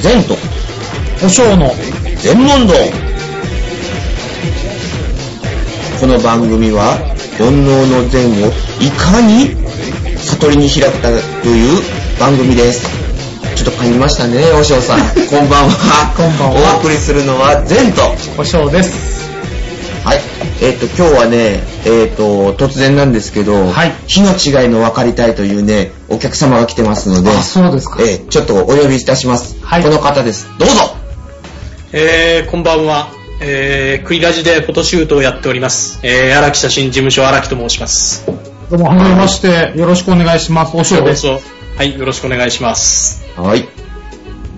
善と。お尚の。全問答この番組は煩悩の善をいかに悟りに開くかという番組です。ちょっと噛みましたねお尚さん。こんばんは。こんばんは。お送りするのは善と。お尚です。はいえっ、と今日はねえっ、と突然なんですけど、はい日の違いの分かりたいというねお客様が来てますのであ、そうですか。えーちょっとお呼びいたします、はいこの方ですどうぞえー、こんばんは。えー、クイラジでフォトシュートをやっております。えー、荒木写真事務所荒木と申します。どうも、はじめまして、よろしくお願いします。お尚です。どうぞ。はい、よろしくお願いします。はい。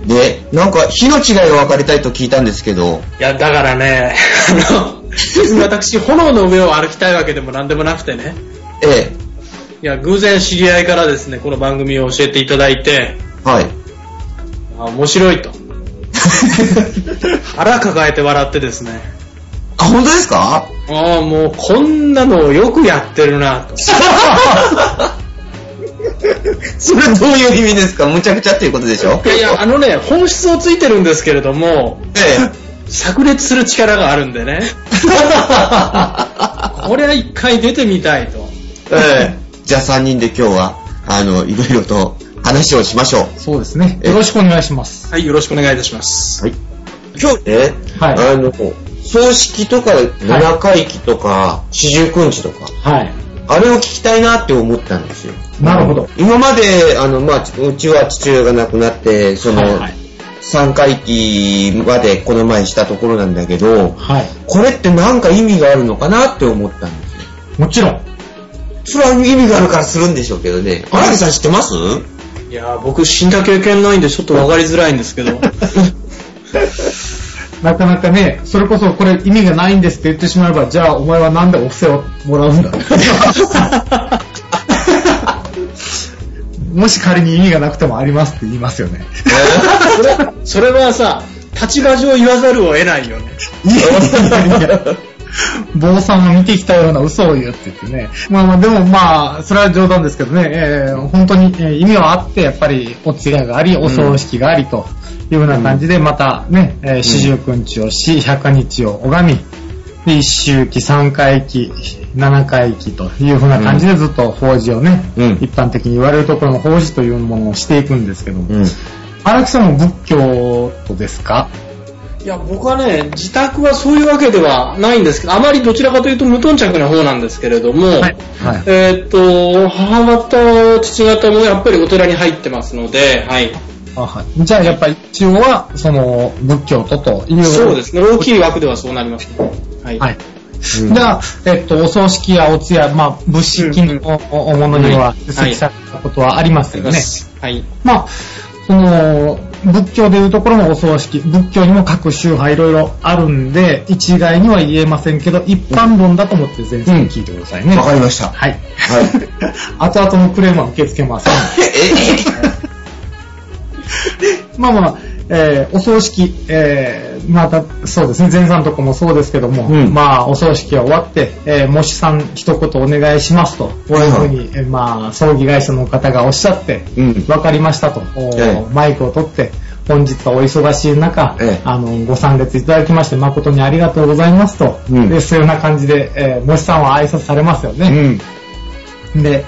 で、なんか、火の違いを分かりたいと聞いたんですけど、いや、だからね、あの、別 に私、炎の上を歩きたいわけでも何でもなくてね。えいや、偶然知り合いからですね、この番組を教えていただいて、え、はい。あ面白いと。腹抱えて笑ってですね。あ、本当ですか？ああ、もうこんなのをよくやってるなと。それどういう意味ですか？むちゃくちゃっていうことでしょ？いやいや、あのね、本質をついてるんですけれども、え炸裂する力があるんでね。これは一回出てみたいと。え。ええ。じゃあ3人で今日は、あの、いろいろと話をしましょう。そうですね。よろしくお願いします。はい、よろしくお願いいたします。はい。今日ね、はいあの、葬式とか、七回忌とか、四十九日とか、はい。あれを聞きたいなって思ったんですよ。なるほど。今まで、あの、まあ、うちは父親が亡くなって、その、はいはい。3回忌までこの前したところなんだけど、はい。これってなんか意味があるのかなって思ったんですよ。もちろん。それは意味があるからするんでしょうけどね。荒木さん知ってます？いやー、僕死んだ経験ないんでちょっとわかりづらいんですけど。なかなかね、それこそこれ意味がないんですって言ってしまえば、じゃあお前はなんでお布施をもらうんだ？もし仮に意味がなくてもありますって言いますよね。それそれはさ、立場上言わざるを得ないよね。いやいやいや坊さんを見てきたような嘘を言うって言ってね。まあまあでもまあ、それは冗談ですけどね、えー本当に、えー意味はあって、やっぱりお通夜があり、お葬式がありというような感じで、またね、えー四十九日をし、百日を拝み、で一周期、三回忌、七回忌というふうな感じでずっと法事をね、うん一般的に言われるところの法事というものをしていくんですけども、うん。荒木さんも仏教徒ですか？いや、僕はね、自宅はそういうわけではないんですけど、あまりどちらかというと無頓着な方なんですけれども、はい。はい。えーっと、母方、父方もやっぱりお寺に入ってますので、はい。あはい、じゃあやっぱり一応は、その、仏教徒という。そうですね、大きい枠ではそうなりますね。はい。はい。じゃあ、えっと、お葬式やお通夜、まあ、仏式のおおものには出席されたことはありますよね。はい。まあ、その、仏教でいうところのお葬式、仏教にも各宗派いろいろあるんで、一概には言えませんけど、一般論だと思って全然聞いてくださいね。わかりました。はい。はい。後々のクレームは受け付けません。まあまあ、えーお葬式、えーまた、そうですね、前さんとこもそうですけども、うん。まあ、お葬式が終わって、えーもしさん一言お願いしますと、こういうふうに、えーまあ、葬儀会社の方がおっしゃって、うん。わかりましたと、マイクを取って、本日はお忙しい中、ええ。あの、ご参列いただきまして誠にありがとうございますと、うん。でそういうような感じで、えーもしさんは挨拶されますよね。うん。で、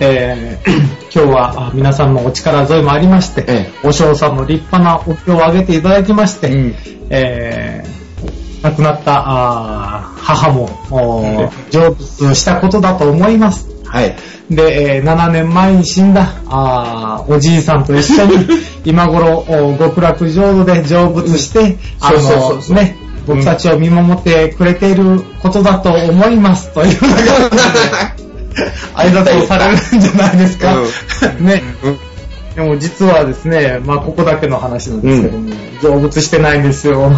えー 今日はあ皆さんのお力添えもありまして、えお嬢さんの立派なお経をあげていただきまして、うん。えー亡くなった母も成仏したことだと思います。はい。で、えー7年前に死んだあーおじいさんと一緒に 今頃お極楽浄土で成仏して、あのね、僕たちを見守ってくれていることだと思います。という 挨拶をされるんじゃないですか。ね。でも実はですね、まあここだけの話なんですけども、成仏してないんですよ。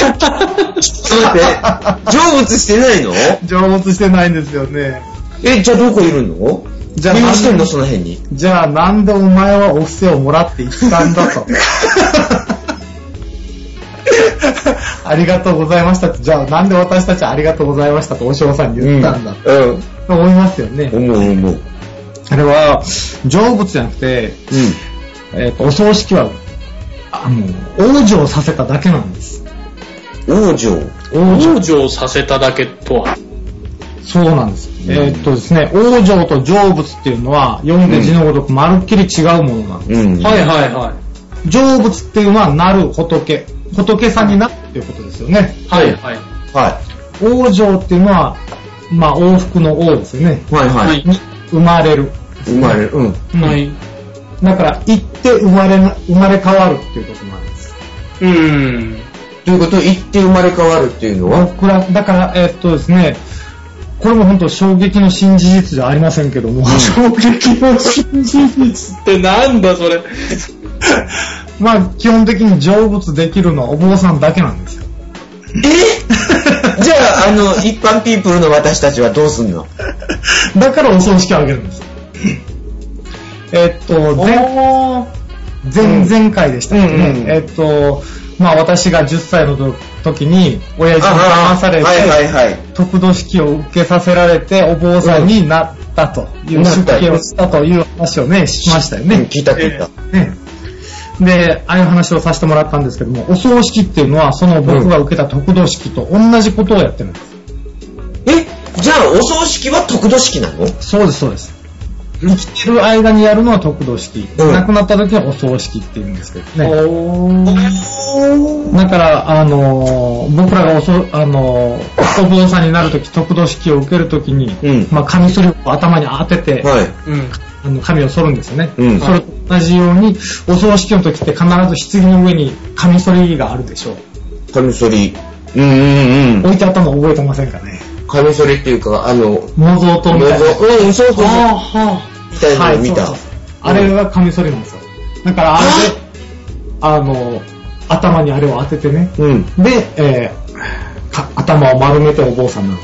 ちょっと待って、成仏してないの？成仏してないんですよね。え、じゃあどこいるの？じゃあ何してんの？その辺に。じゃあなんでお前はお布施をもらっていったんだと。ありがとうございましたって、じゃあなんで私たちありがとうございましたとお嬢さんに言ったんだうん。と思いますよね。思う思う。あれは、成仏じゃなくて、えっ、と、お葬式は、あの、往生させただけなんです。王女。往生させただけとは？そうなんです。えーっとですね、往生と成仏っていうのは、読んで字のごとくまるっきり違うものなんです。うん。はいはいは成仏っていうのは、なる仏。仏さんになるっていうことですよね。い。はいはい。は往生っていうのは、まあ、往復の王ですよね。い。はいは。はい生まれる。生まれる。うん。うんはい。だから、行って生まれな、生まれ変わるっていうことなんです。うん。ということを言って生まれ変わるっていうのは？僕ら、だから、えーっとですね、これも本当衝撃の新事実じゃありませんけども、衝撃の新事実ってなんだそれ。まあ、基本的に成仏できるのはお坊さんだけなんですよ。え？じゃあ、あの、一般ピープルの私たちはどうすんの？だからお葬式をあげるんです。えっと、前、前、前回でしたっけね？うんうんえっと、まあ私が10歳の時に、親父に騙されて、はいはいはい。得度式を受けさせられて、お坊さんになったという、出家をしたという話をね、しましたようんね。聞いた聞いた。ねで、ああいう話をさせてもらったんですけども、お葬式っていうのは、その僕が受けた得度式と同じことをやってるんです。えじゃあ、お葬式は得度式なの？そうです、そうです。生きてる間にやるのは得度式。うん亡くなった時はお葬式って言うんですけどね。おだから、あのー僕らがおそ、あのーお坊さんになるとき、得度式を受けるときに、うんまあ、カミソリを頭に当てて、はい。うん。あの髪を剃るんですよね。うんそれと同じように、お葬式の時って必ず棺の上にカミソリがあるでしょう。カミソリ。うんうんうん。置いてあったの覚えてませんかね。カミソリっていうか、あの、模造刀みたいな。うん、そうそうそう。はみたいなの見たそうそう。あれがカミソリなんですよ。だからあれで、あの、頭にあれを当ててね。うん。で、えーか頭を丸めてお坊さんなの。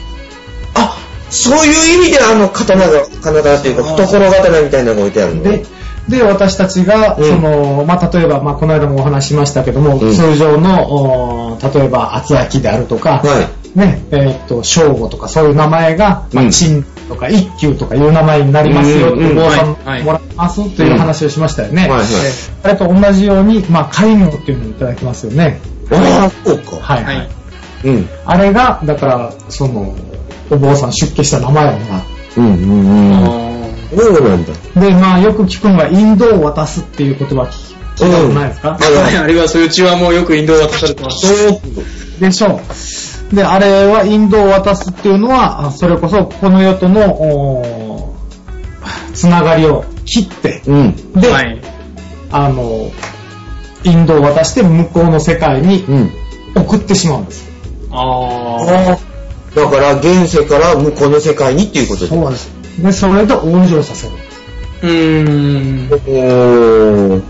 あ、そういう意味であの刀が、刀っていうか、懐刀みたいなのが置いてあるので、で、私たちが、うんその、まあ、例えば、まあ、この間もお話ししましたけども、うん通常の、お例えば、厚焼きであるとか、はね、えーっと、正午とかそういう名前が、まあ、うん陳とか一休とかいう名前になりますよ、うんうんお坊さんもらいますという話をしましたよね。はいはいえーあれと同じように、まあ、戒名っていうのをいただきますよね。ああ、そうか。はい、はい。はい。うん。あれが、だから、その、お坊さん出家した名前をもらう。うんうんうん。あそうなんだ。で、まあ、よく聞くのが、インドを渡すっていう言葉聞聞いたことないですか、あーはい、あれはそういううちはもうよくインドを渡されてます。そう。でしょう。で、あれはインドを渡すっていうのは、あそれこそこの世との、おーつながりを切って、うん。で、はい。あの、インドを渡して向こうの世界にうん。送ってしまうんです。ああだから、現世から向こうの世界にっていうことで。そうです。で、それで往生させる。ー。うーん。おー。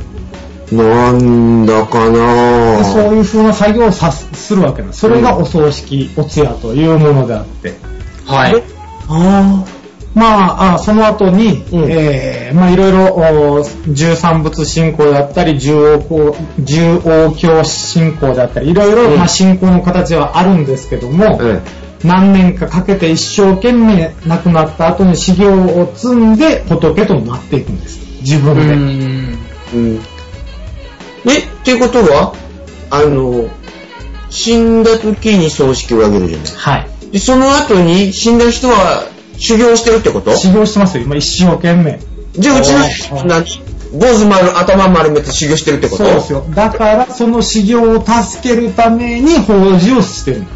なんだかでなそういう風な作業をさすするわけなんです。それがお葬式、お通夜というものであって。はい。あまあ、あその後に、うんえーまあいろいろ、お十三仏信仰であったり、十王教十王教信仰であったり、いろいろ、うんまあ信仰の形はあるんですけども、え何年かかけて一生懸命亡くなった後に修行を積んで仏となっていくんです。自う分で。うん。え、っていうことは、あの、死んだ時に葬式をあげるじゃない。はい。で、その後に死んだ人は修行してるってこと？修行してますよ、今一生懸命。じゃあうちのあ人何坊主丸、頭丸めて修行してるってこと？そうですよ。だから、その修行を助けるために法事をしてるんです。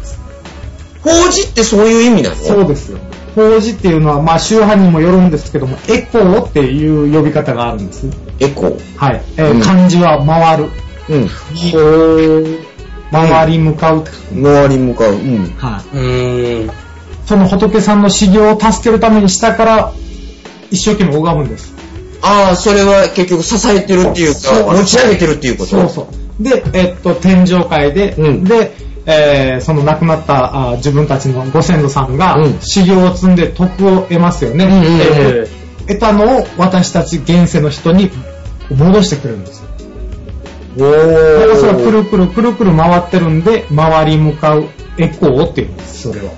法事ってそういう意味なの？そうですよ。法事っていうのは、まあ、宗派にもよるんですけども、エコーっていう呼び方があるんです。エコー？はい。えーうん漢字は回る。うん。回り向かうって書く周りに向かう。うん。はい。うーん。その仏さんの修行を助けるために下から一生懸命拝むんです。ああ、それは結局支えてるっていうか、持ち上げてるっていうこと？そうそう。で、えっと、天上界で、うんで、えーその亡くなったあー自分たちのご先祖さんが、うん修行を積んで徳を得ますよね。うんえー得たのを私たち現世の人に戻してくれるんですよ。おだからそれはくー。るくるくるくる回ってるんで、回り向かうエコーっていうんです、それを。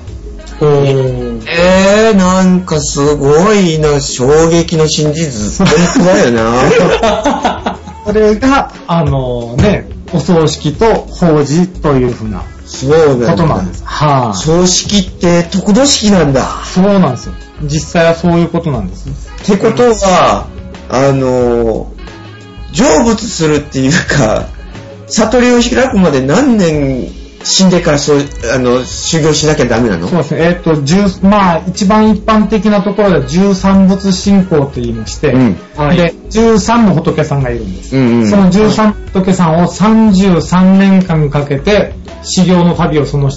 えー、なんかすごいな、衝撃の真実。本当だよな。それが、あのね、お葬式と法事というふうなそうなんだ。ことなんです。はい、葬式って得度式なんだ。そうなんですよ。実際はそういうことなんです。ってことは、あの、成仏するっていうか、悟りを開くまで何年死んでからそう、あの、修行しなきゃダメなの？そうですね。えっ、と、10まあ、一番一般的なところでは13仏信仰と言いまして、うんはいで、13の仏さんがいるんです。うんうんその13の仏さんを33年間かけて修行の旅をその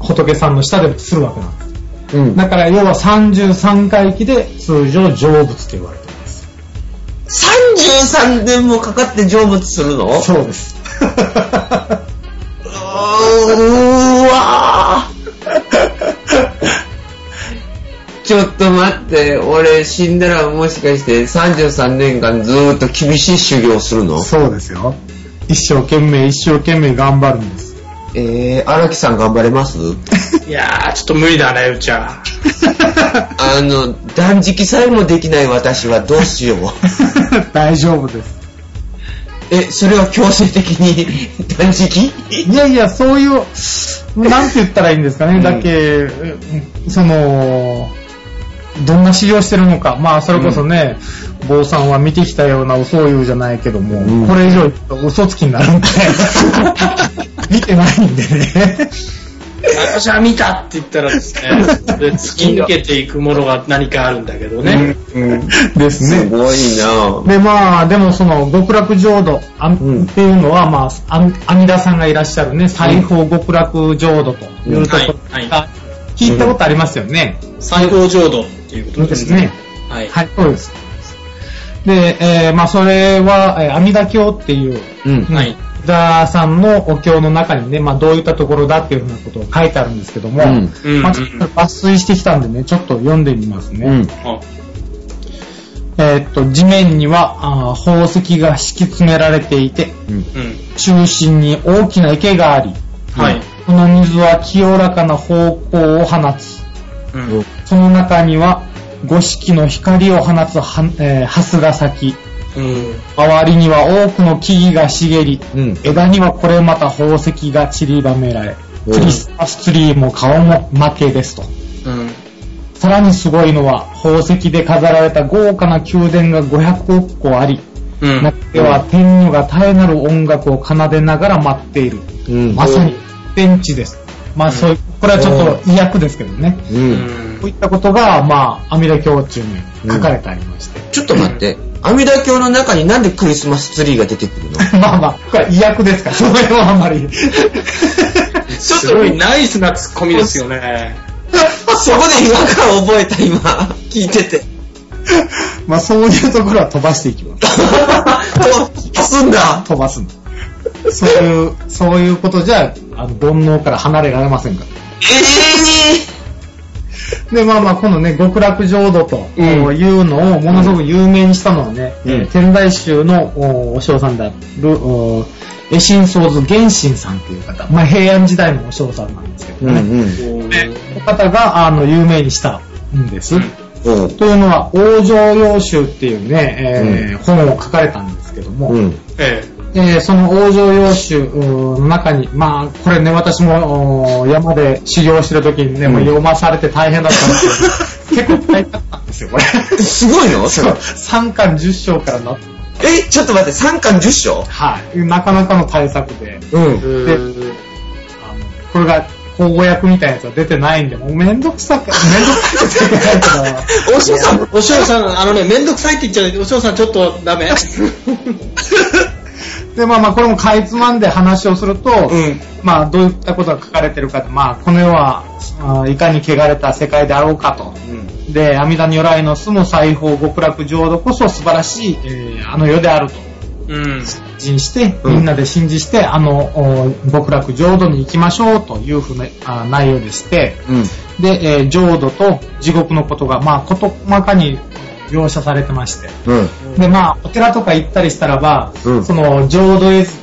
仏さんの下でするわけなんです。うん。だから要は33回忌で通常成仏と言われています。33年もかかって成仏するの？そうです。うーわーちょっと待って、俺死んだらもしかして33年間ずーっと厳しい修行するの？そうですよ。一生懸命一生懸命頑張るんです。えー、荒木さん頑張れます？いやー、ちょっと無理だね、うちは。あの、断食さえもできない私はどうしよう。大丈夫です。え、それは強制的に 断食？いやいや、そういう、なんて言ったらいいんですかね。うんだけ、その、どんな修行してるのか。まあ、それこそね、坊さんは見てきたような嘘を言うじゃないけども、うんこれ以上言うと嘘つきになるんで、見てないんでね。私は見たって言ったらですね、で 突き抜けていくものが何かあるんだけどね。うん。ですね。すごいなで、まあ、でもその極楽浄土あんうんっていうのは、まあ、阿弥陀さんがいらっしゃるね、西方極楽浄土というところはいが、聞いたことありますよね。最高浄土っていうことですね。。はい。はい、そうです。で、えーまあ、それは、えー阿弥陀経っていう、うん。はい。阿弥陀さんのお経の中にね、まあ、どういったところだっていうふうなことを書いてあるんですけども、抜粋してきたんでね、ちょっと読んでみますね。うん。あえーっと、地面にはあー宝石が敷き詰められていて、うん。うん。中心に大きな池があり、はい。その水は清らかな方向を放つ。うん。その中には五色の光を放つは、えー、蓮が咲き、うん。周りには多くの木々が茂り、うん。枝にはこれまた宝石が散りばめられ、うんクリスマスツリーも顔も負けですと。うん。さらにすごいのは、宝石で飾られた豪華な宮殿が500億個あり、うん。中では天女が絶えなる音楽を奏でながら待っている。うん。まさに天地です。まあそういう、これはちょっと意訳ですけどね。う。うんんこういったことが、まあ、阿弥陀経中に書かれてありまして。ちょっと待って。阿弥陀経の中になんでクリスマスツリーが出てくるの？まあまあ、これは意訳ですから、それはあんまり。すごいナイスなツッコミですよね。そこで違和感を覚えた今、聞いてて。まあそういうところは飛ばしていきます。と、すんだ。飛ばすんだ。そういう、そういうことじゃ、あの、煩悩から離れられませんから。えで、まあまあ、このね、極楽浄土とうんいうのをものすごく有名にしたのはね、うんえー天台宗のおお尚さんである、お絵心僧図玄心さんという方、まあ平安時代のお尚さんなんですけどぇね、ー。うんでこの方が、あの、有名にしたんです。うん。うん。というのは、往生要集っていうね、えー本を書かれたんですけども、うん。ええーその往生要集の中に、まあ、これね、私もお山で修行してる時にね、もう読まされて大変だったんですけど、結構大変だったんですよ、これ。すごいの？そそうれ。3巻10章からなって、え、ちょっと待って、3巻10章？はい。なかなかの対策で、うん。えであのこれが、口語訳みたいなやつは出てないんで、もうめんどくさく、めんどくさくてないけど、お師さん、お嬢さん、あのね、めんどくさいって言っちゃうお嬢さんちょっとダメ。で、まあまあ、これもかいつまんで話をすると、うん。まあ、どういったことが書かれてるかまあ、この世は、いかに汚れた世界であろうかと。で、阿弥陀如来の住む西方極楽浄土こそ素晴らしい、えーあの世であると。うん。信じして、うんみんなで信じして、あの、お極楽浄土に行きましょうというふうなあ内容でして、うん。で、えー浄土と地獄のことが、まあ、事細かに描写されてまして。うん。で、まあ、お寺とか行ったりしたらば、うんその、浄土絵図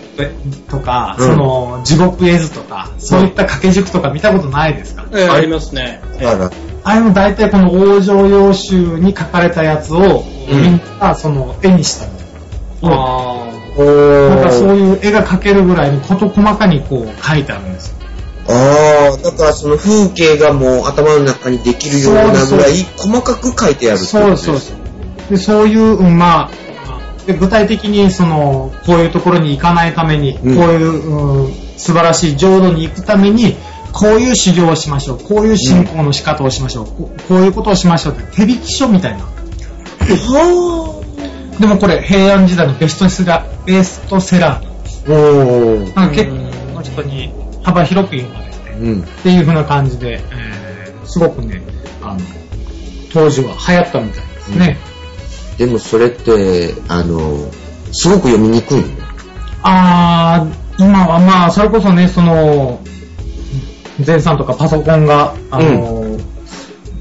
とか、うんその、地獄絵図とか、そういった掛け軸とか見たことないですか、ええありますね。ええあれも大体この往生要集に書かれたやつを、うんみんな、その、絵にしたの。あおだかそういう絵が描けるぐらいに事細かにこう描いてあるんですよ。ああ、だからその風景がもう頭の中にできるようなぐらい細かく書いてあるってそうです、そうです。で、そういう、うんまあ、で具体的にその、こういうところに行かないために、うんこういう、うん素晴らしい浄土に行くために、こういう修行をしましょう。こういう信仰の仕方をしましょう。ここういうことをしましょうって手引き書みたいな。はでもこれ平安時代のベストセラー、ベストセラーなんです。ぁ。おー。なんか結構の人に幅広く読まれて、うん。っていう風な感じで、えーすごくね、あの、当時は流行ったみたいですね。でもそれって、あの、すごく読みにくいのあー、今はまあ、それこそね、その、前さんとかパソコンが、あの、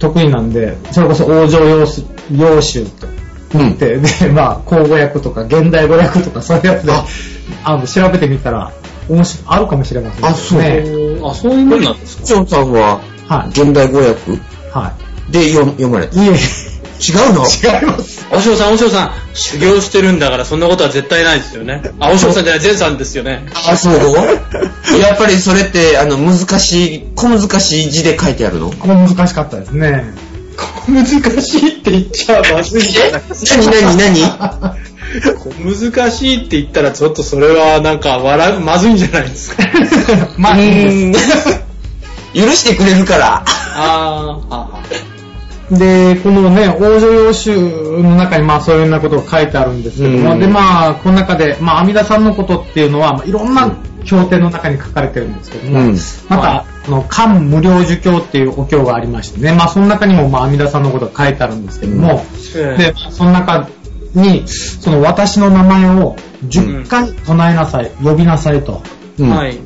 得意なんで、それこそ往生要す要集とうん。で、で、まあ、口語訳とか現代語訳とかそういうやつで、ああの、調べてみたら、面白い、あるかもしれませんね。あそうあ、そういうもんなんですか？ジョンさんは、はい。現代語訳はで読読まれた？い。いえ、違うの？違います。おしょうさん、おしょうさん、修行してるんだからそんなことは絶対ないですよね。あ、おしょうさんじゃない、ゼンさんですよね。あ、そう やっぱりそれって、あの、難しい、小難しい字で書いてあるの？ここ難しかったですね。難しいって言っちゃまずいんじゃない何何何？難しいって言ったらちょっとそれはなんか笑う、まずいんじゃないですか。まあ、いいです。許してくれるから。あー、はで、このね、往生要集の中にまあそういうようなことが書いてあるんですけども、うん。でまあ、この中で、まあ、阿弥陀さんのことっていうのは、まあいろんな経典の中に書かれてるんですけども、うん。また、はあの、漢無量寿経っていうお経がありましてね、まあその中にもまあ阿弥陀さんのことが書いてあるんですけども、うん。で、その中に、その私の名前を10回唱えなさい、呼びなさいと、うんはい。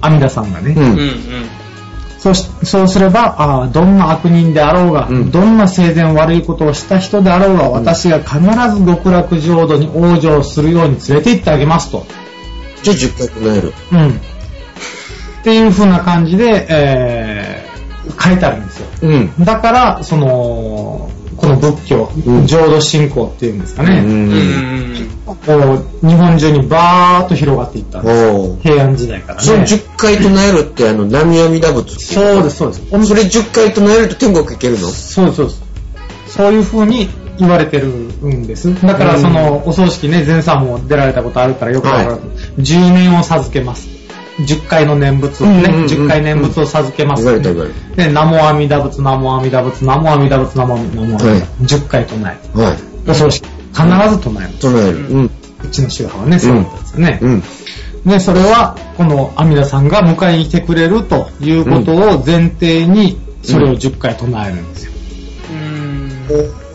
阿弥陀さんがね、うんうんうん。そうしそうすればあー、どんな悪人であろうが、うんどんな生前悪いことをした人であろうが、私が必ず極楽浄土に往生するように連れて行ってあげますと。じゃあ10回唱える。うん。っていう風な感じで、えー、書いてあるんですよ。うん。だから、その、この仏教、うん浄土信仰っていうんですかうね。こう日本中にバーッと広がっていったんです。平安時代からね。その10回唱えるって、あの、南阿弥陀仏そうです、そうです。それ10回唱えると天国行けるの？そうです、そうです。そういう風に言われてるんです。だから、その、お葬式ね、前さんも出られたことあるからよくわかる。はい10年を授けます。10回の念仏をね、うんうんうんうん10回念仏を授けます、言われた言われで、南無阿弥陀仏、南無阿弥陀仏、南無阿弥陀仏、南無阿弥陀仏、はい10回唱える。はい。お葬式、必ず唱える。唱える。うん。うちの宗派はね、そうだったんですよね。うん。で、それは、この阿弥陀さんが迎えに来てくれるということを前提に、それを10回唱えるんですよ。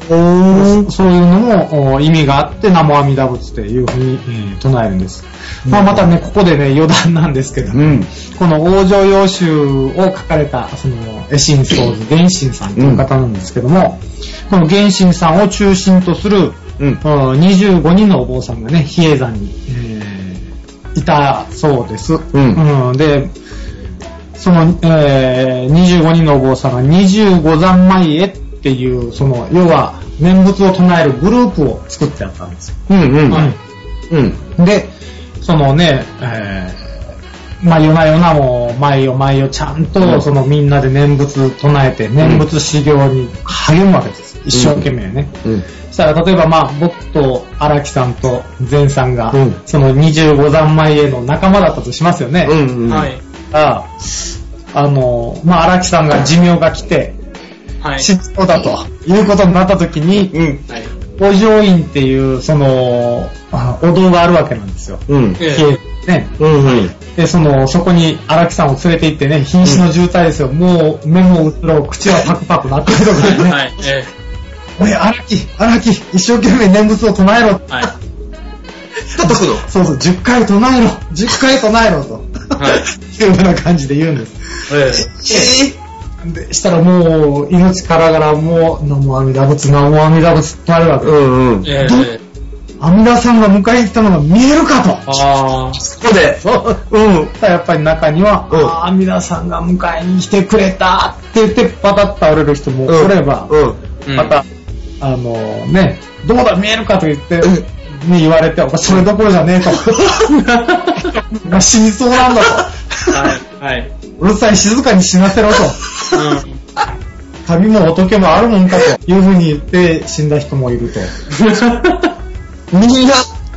そういうのもお意味があって、南無阿弥陀仏というふうに、えー唱えるんです。まあ、またね、ここでね、余談なんですけど、うん。この往生要集を書かれた、その、絵心僧図玄心さんという方なんですけども、この玄心さんを中心とする、うん。お25人のお坊さんがね、比叡山に、えーいたそうです。んうんで、その、えー25人のお坊さんが25山前へっていう、その、要は、念仏を唱えるグループを作ってやったんですよ。うん。うん。はいうん。で、そのね、えーまあ夜な夜なも毎夜毎夜ちゃんうんとそのみんなで念仏唱えて、念仏修行に励むわけです。一生懸命ね。うん。そしたら例えばまあ僕と荒木さんと善さんが、うんその25山前への仲間だったとしますよね。うん。はい。ああの、まあ荒木さんが寿命が来て、はい。死にそうだということになった時に、うん。はい。お浄院っていうその、あお堂があるわけなんですよ。うん。え消えね。うん。うん。で、その、そこに荒木さんを連れて行ってね、瀕死の渋滞ですよ。もう、目もうつろ、口はパクパクなってるとかね。はい。えおい、荒木、荒木、一生懸命念仏を唱えろ。ーはい。叩くの？そうそう、10回唱えろ。10回唱えろと。はい。いうような感じで言うんです。ええで、したらもう、命からがらもう、南無阿弥陀仏、南無阿弥陀仏ってなるわけ。うんうん。ー、えどー、阿弥陀さんが迎えに来たのが見えるかと。あー。そこで。そう。うん。やっぱり中には、うんああ、阿弥陀さんが迎えに来てくれたって言って、パタッと倒れる人もおれば、うん。うんまた、あのね、どうだ見えるかと言って、に言われて、それどころじゃねえと。が死にそうなんだと。はい。はい。うるさい、静かに死なせろと。うん。旅も仏もあるもんかというふうに言って死んだ人もいると。みんな、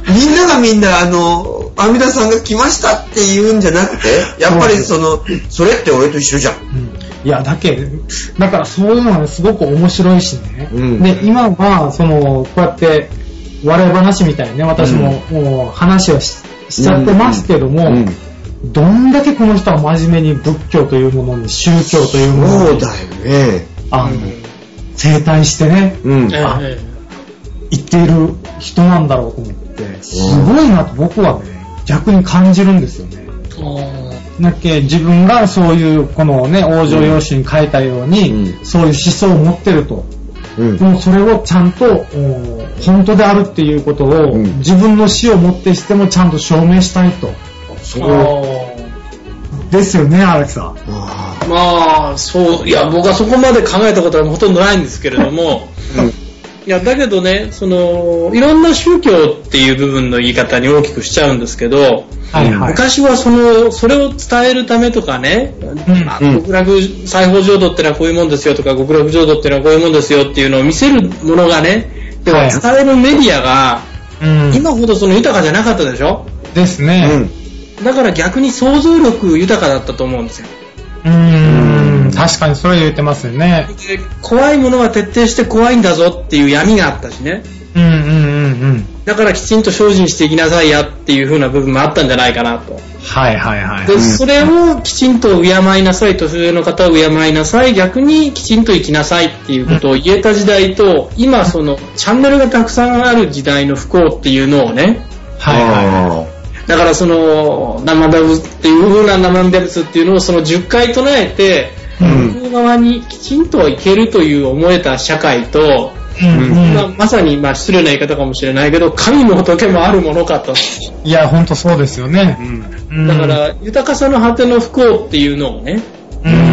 みんながみんな、あの、阿弥陀さんが来ましたって言うんじゃなくて、やっぱりその、それって俺と一緒じゃん。いや、だけ、だからそういうのがね、すごく面白いしね。うんで、今は、その、こうやって、笑い話みたいにね、私も、もう話をししちゃってますけども、うんどんだけこの人は真面目に仏教というものに、宗教というものに、そうだよね。あの、整体してね、うん。えあえ言っている人なんだろうと思って、すごいなと僕はね、逆に感じるんですよね。だっけ自分がそういう、このね、往生用紙に書いたように、うんそういう思想を持ってると。うんで。もそれをちゃんと、お本当であるっていうことを、うん自分の死をもってしてもちゃんと証明したいと。あですよね、荒木さん。まあ、そう、いや、僕はそこまで考えたことはほとんどないんですけれども、ーうん。いや、だけどね、その、いろんな宗教っていう部分の言い方に大きくしちゃうんですけど、はいはい。昔はその、それを伝えるためとかね、んまあうん極楽西方浄土ってのはこういうもんですよとか、極楽浄土ってのはこういうもんですよっていうのを見せるものがね、ではいは伝えるメディアが、うん、今ほどその豊かじゃなかったでしょ？ですね。だから逆に想像力豊かだったと思うんですよ。うーん、確かにそれ言ってますよね。で怖いものは徹底して怖いんだぞっていう闇があったしね。うんうんうんうん。だからきちんと精進していきなさいやっていう風な部分もあったんじゃないかなと。はいはいはい。で、それをきちんと敬いなさい、年上の方を敬いなさい、逆にきちんと生きなさいっていうことを言えた時代と、今そのチャンネルがたくさんある時代の不幸っていうのをね、はいはだからその生ダブっていう風な生ダブスっていうのをその10回唱えて、うん向こう側にきちんといけるという思えた社会と、うんまあ、まさにまあ失礼な言い方かもしれないけど、神も仏もあるものかと。いや、ほんとそうですよね。うんだか、ら、豊かさの果ての不幸っていうのをね、うん。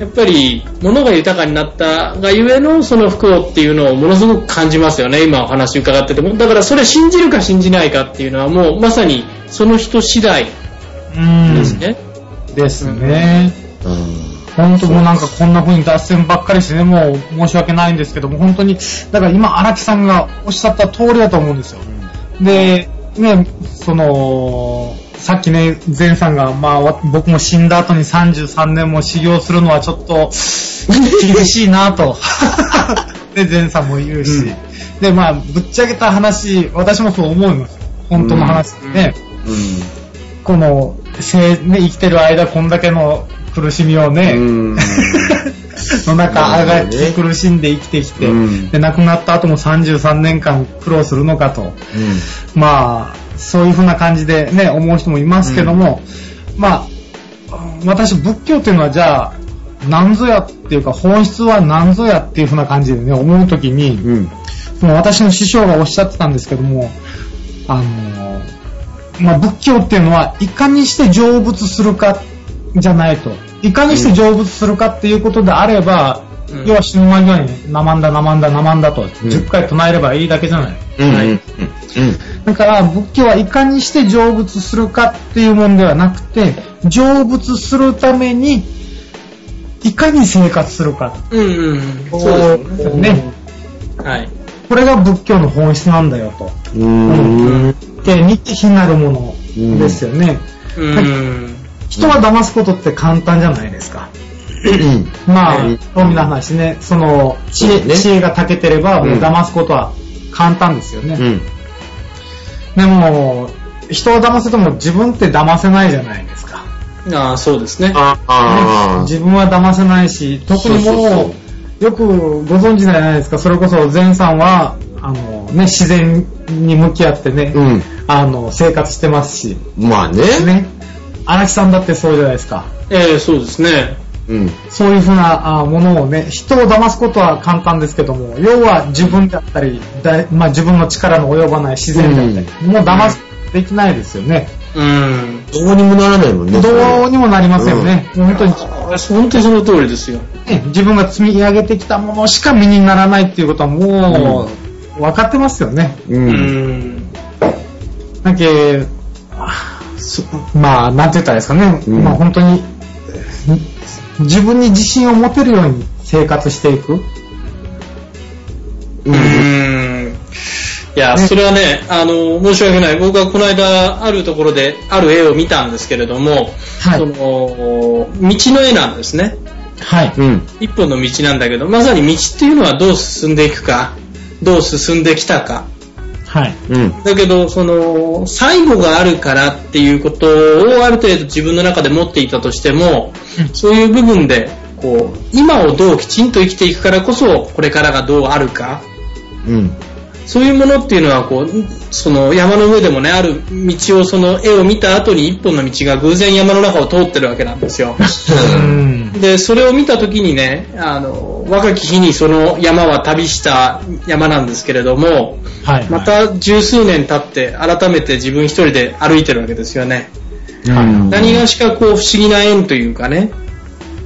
やっぱり物が豊かになったがゆえのその不幸っていうのをものすごく感じますよね、今お話伺ってても。だからそれ信じるか信じないかっていうのはもうまさにその人次第うん。ですね。ですね。うん本当もうなんかこんな風に脱線ばっかりしてね、もう申し訳ないんですけども、本当に、だから今荒木さんがおっしゃった通りだと思うんですよ。で、ね、その、さっきね、前さんが、まあ、わ僕も死んだ後に33年も修行するのはちょっと、厳しいなと。で、前さんも言うし。で、まあ、ぶっちゃけた話、私もそう思います。本当の話でね。この、生ね、生きてる間こんだけの苦しみをね、うん。の中、あがき苦しんで生きてきて、うんで、亡くなった後も33年間苦労するのかと。まあ、そういう風な感じでね、思う人もいますけども、まあ、私、仏教っていうのはじゃあ、何ぞやっていうか、本質は何ぞやっていう風な感じでね、思うときに、うん。その私の師匠がおっしゃってたんですけども、あの、まあ、仏教っていうのは、いかにして成仏するかじゃないと。いかにして成仏するかっていうことであれば、うん要は死ぬ間際に、生んだ、生んだ、生んだと、ん10回唱えればいいだけじゃない。うん。はいうん。だから、仏教はいかにして成仏するかっていうもんではなくて、成仏するために、いかに生活するか。うんうん。そうですよね。ね。はい。これが仏教の本質なんだよと。うん。で、日記になるものですよね。うん。人は騙すことって簡単じゃないですか。うん。まあうん、興味の話ね、その、知恵ね知恵が長けてれば、もううん騙すことは簡単ですよね。うん。でも、人を騙せても自分って騙せないじゃないですか。ああ、そうですね。あ。自分は騙せないし、特にそうそうもう、よくご存知じゃないですか。それこそ、前さんは、あの、ね、自然に向き合ってね、うん。あの、生活してますし、まあね。ね。荒木さんだってそうじゃないですか。ええそうですね。うん。そういうふうなあものをね、人を騙すことは簡単ですけども、要は自分だったり、だいまあ、自分の力の及ばない自然だったり、もう騙すできないですよね。うん。どうにもならないもんね。どうにもなりませんよね。本当に、本当にその通りですよ。ね自分が積み上げてきたものしか身にならないっていうことはもう、分かってますよね。う。うんん。だけ、そまあ、なんて言ったらいいですかね、うんまあ本当に、自分に自信を持てるように生活していく。うーん。いや、それはね、あの、申し訳ない。僕はこの間、あるところで、ある絵を見たんですけれども、はいその、道の絵なんですね。はい。うん。一本の道なんだけど、まさに道っていうのはどう進んでいくか、どう進んできたか。はい。うん。だけど、その、最後があるからっていうことをある程度自分の中で持っていたとしても、そういう部分で、こう、今をどうきちんと生きていくからこそ、これからがどうあるか、うん。そういうものっていうのは、こう、その山の上でもね、ある道を、その絵を見た後に一本の道が偶然山の中を通ってるわけなんですよ。うん。で、それを見た時にね、あの、若き日にその山は旅した山なんですけれども、はい。また十数年経って改めて自分一人で歩いてるわけですよね。うん何がしかこう不思議な縁というかね、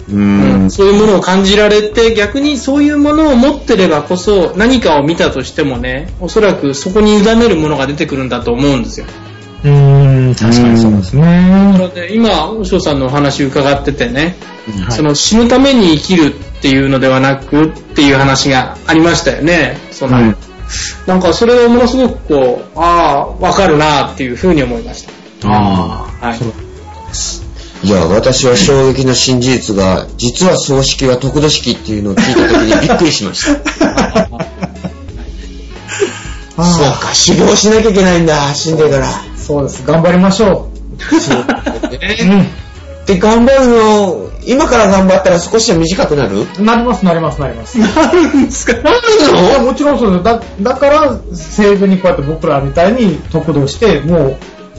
ううんん。そういうものを感じられて逆にそういうものを持ってればこそ何かを見たとしてもね、おそらくそこに委ねるものが出てくるんだと思うんですよ。うーん、確かにそうですなね。ので今、おしょうさんのお話伺っててね、はいその死ぬために生きるっていうのではなくっていう話がありましたよね。その、はいなんかそれをものすごくこう、ああ、わかるなっていうふうに思いました。ああ、はいそういや、私は衝撃の新事実が、実は葬式は得度式っていうのを聞いた時にびっくりしました。あそうか、修行しなきゃいけないんだ、死んでから。あそうです。頑張りましょう。ね で、頑張るの、今から頑張ったら少しは短くなる？うん。なります、なります、なります。あるんですか？いやもちろんそうです。だだから、西部にこうやって僕らみたいに得度して、もう、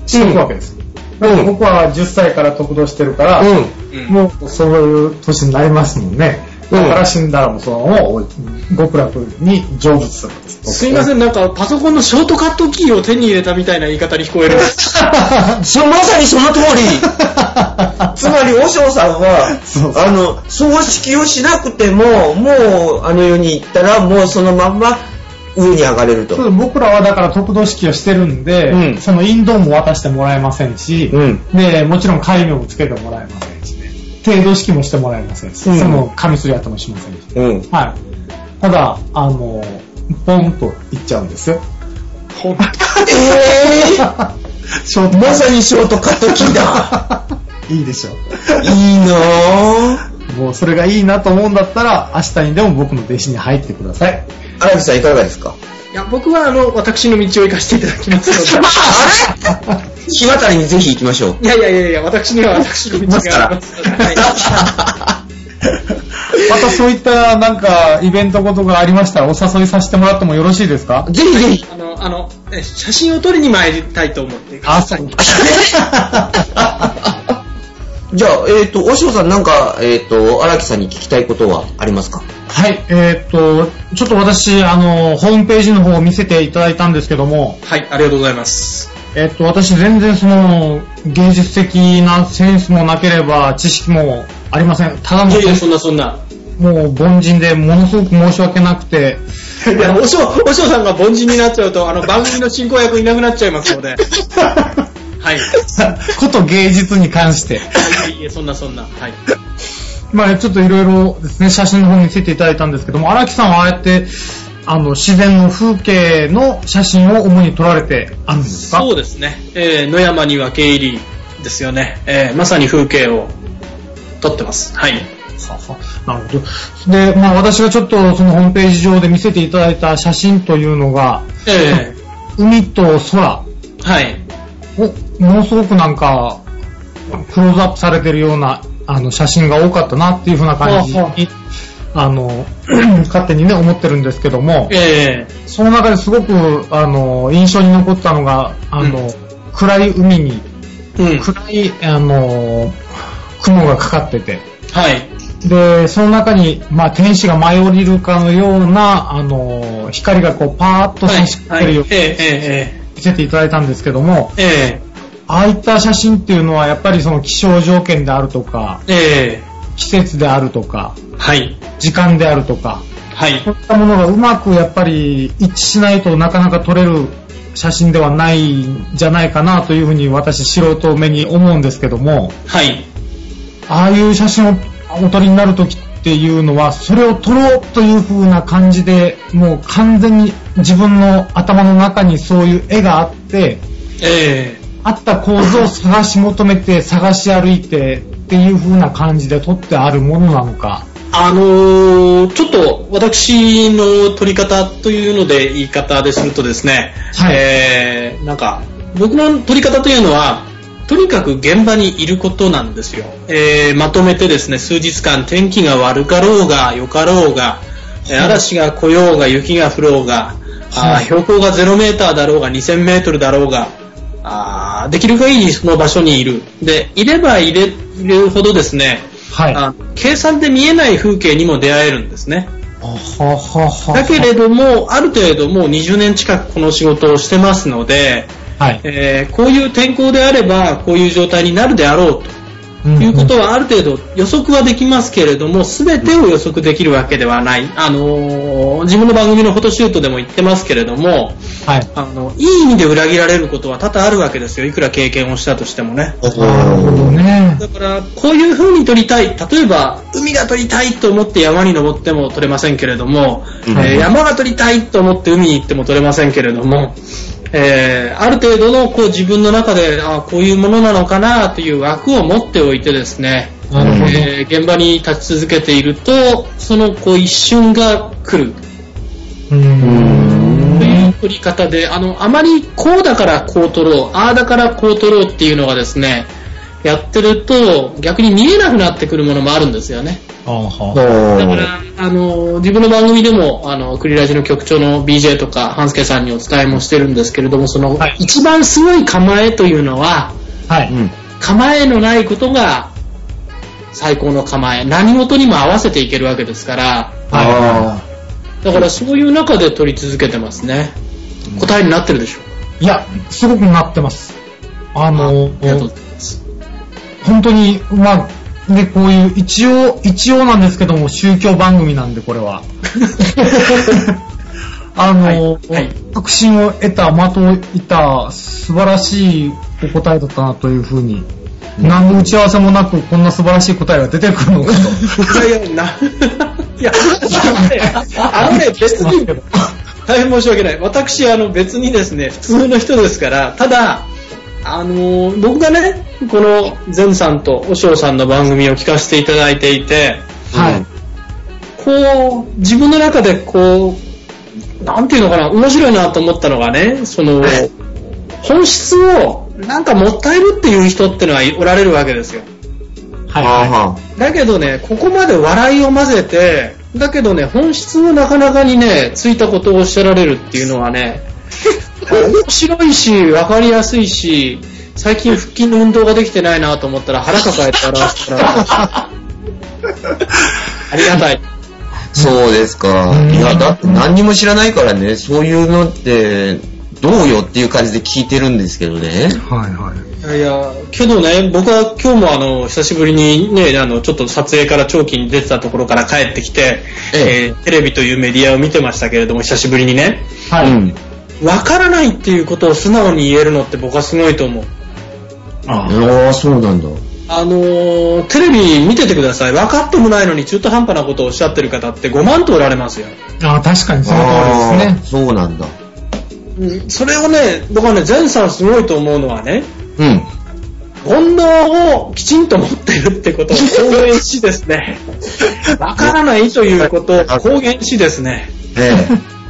していくわけです。だって僕は10歳から得度してるから、うん。うんもうそういう年になりますもんね。だから死んだらもうそのまま極楽に成仏するんです。すいません、なんかパソコンのショートカットキーを手に入れたみたいな言い方に聞こえるんです。そまさにその通り つまり、和尚さんはあの、葬式をしなくても、もう、あの世に行ったら、もうそのまんま上に上がれると。僕らはだから得度式をしてるんで、うんその引導も渡してもらえませんし、うんで、もちろん戒名もつけてもらえませんしね。程度式もしてもらえませんし、うんその、紙すり跡もしませんし。うん。はい。ただ、あの、ポンといっちゃうんですよ。えショーー、まさにショートカットキーだ。いいでしょいいなぁ。もうそれがいいなと思うんだったら、明日にでも僕の弟子に入ってください。荒木さんいかがですか？いや、僕はあの、私の道を行かせていただきますので。あれ日渡りにぜひ行きましょう。いやいやいやいや、私には私の道があります。はい またそういったなんかイベントことがありましたらお誘いさせてもらってもよろしいですか？ぜひぜひ。あの、あの、え写真を撮りに参りたいと思って。あ、そう。じゃあ、えっ、と、おしょうさんなんか、えっ、と、荒木さんに聞きたいことはありますか？はい、えーっと、ちょっと私、あの、ホームページの方を見せていただいたんですけども、はい、ありがとうございます。えーっと、私全然その、芸術的なセンスもなければ、知識もありません。ただのいやいや、そんなそんな。もう凡人でものすごく申し訳なくて、いや、おしょう、おしょうさんが凡人になっちゃうと、あの、番組の進行役いなくなっちゃいますので。はい。こと芸術に関して、はいそんなそんな。はい。まあちょっといろいろですね、写真の方見せていただいたんですけども、荒木さんはああやって、あの、自然の風景の写真を主に撮られてあるんですか？そうですね。えー野山には毛入りですよね。えーまさに風景を撮ってます。はい。ははなるほど。で、まあ私がちょっとそのホームページ上で見せていただいた写真というのが、え海と空ーはい。をものすごくなんか、クローズアップされてるようなあの写真が多かったなっていう風な感じにはあ、あの、勝手にね、思ってるんですけども、えその中ですごく、あの、印象に残ったのが、あの、うん。暗い海に、ーうん。暗い、あの、雲がかかってて、はい。で、その中に、まあ、天使が舞い降りるかのような、あの、光がこう、パーッと差し込んでるようにえーえ見せていただいたんですけども、ーえああいった写真っていうのは、やっぱりその気象条件であるとか、ーえ季節であるとか、ーはい。時間であるとか、はいそう。いったものがうまくやっぱり一致しないとなかなか撮れる写真ではないんじゃないかなというふうに私素人目に思うんですけども、はい。ああいう写真をお撮りになるときっていうのは、それを撮ろうという風な感じで、もう完全に自分の頭の中にそういう絵があって、えあった構図を探し求めて、探し歩いてっていう風な感じで撮ってあるものなのか。ー、あのー、ちょっと私の撮り方というので言い方でするとですね、はいえー、なんか、僕の撮り方というのは、とにかく現場にいることなんですよ。えー、まとめてですね、数日間天気が悪かろうが、良かろうが、えー嵐が来ようが、雪が降ろうが、はい標高が0メーターだろうが、2000メートルだろうが、あーできる限りその場所にいる。で、いればいれるほどですね、はい。あ計算で見えない風景にも出会えるんですね。はははだけれども、ある程度もう20年近くこの仕事をしてますので、はい。えーこういう天候であれば、こういう状態になるであろうとうんいうことはある程度予測はできますけれども、全てを予測できるわけではない。あのー自分の番組のフォトシュートでも言ってますけれども、はい。あの、いい意味で裏切られることは多々あるわけですよ。いくら経験をしたとしてもね。おなるほどね。だから、こういう風に撮りたい。例えば、海が撮りたいと思って山に登っても撮れませんけれども、うんえー山が撮りたいと思って海に行っても撮れませんけれども、えーある程度のこう自分の中で、あこういうものなのかなという枠を持っておいてですね。えー現場に立ち続けていると、そのこう一瞬が来る。うーん。という撮り方で、あの、あまりこうだからこう撮ろう、ああだからこう撮ろうっていうのがですね、やってると逆に見えなくなってくるものもあるんですよね。あはだから、あの、自分の番組でも、あの、クリラジの局長の BJ とか、半助さんにお伝えもしてるんですけれども、その、はい一番すごい構えというのは、はい。うん。構えのないことが最高の構え。何事にも合わせていけるわけですから、あだからそういう中で撮り続けてますね。答えになってるでしょいや、すごくなってます。あの、あ本当に、まあ、ね、こういう、一応、一応なんですけども、宗教番組なんで、これは。あの、はいはい確信を得た、的を得た、素晴らしいお答えだったなというふうに、何の打ち合わせもなく、こんな素晴らしい答えが出てくるのかと。いやいや、な、いや、あのね、別に、大変申し訳ない。私、あの、別にですね、普通の人ですから、ただ、あのー僕がね、この、ゼンさんとおしょうさんの番組を聞かせていただいていて、はい。こう、自分の中でこう、なんていうのかな、面白いなと思ったのがね、その、本質を、なんかもったえるっていう人ってのはおられるわけですよ。あ。はい。はあはだけどね、ここまで笑いを混ぜて、だけどね、本質をなかなかにね、ついたことをおっしゃられるっていうのはね、面白いし、わかりやすいし、最近腹筋の運動ができてないなと思ったら腹抱えて表してもらう。ありがたい。そうですか。うんいや、だって何にも知らないからね、そういうのって、どうよっていう感じで聞いてるんですけどね。はいはい。いや、けどね、僕は今日もあの、久しぶりにね、あの、ちょっと撮影から長期に出てたところから帰ってきて、ええーテレビというメディアを見てましたけれども、久しぶりにね、はい。うん。わからないっていうことを素直に言えるのって僕はすごいと思う。あああ、そうなんだ。あのー、テレビ見ててください。分かってもないのに中途半端なことをおっしゃってる方って5万とおられますよ。あ、確かにその通りですね。そうなんだ。うんそれをね、僕はね、前さんすごいと思うのはね、うん。煩悩をきちんと持ってるってことを公言しですね、わからないということを公言しですね、え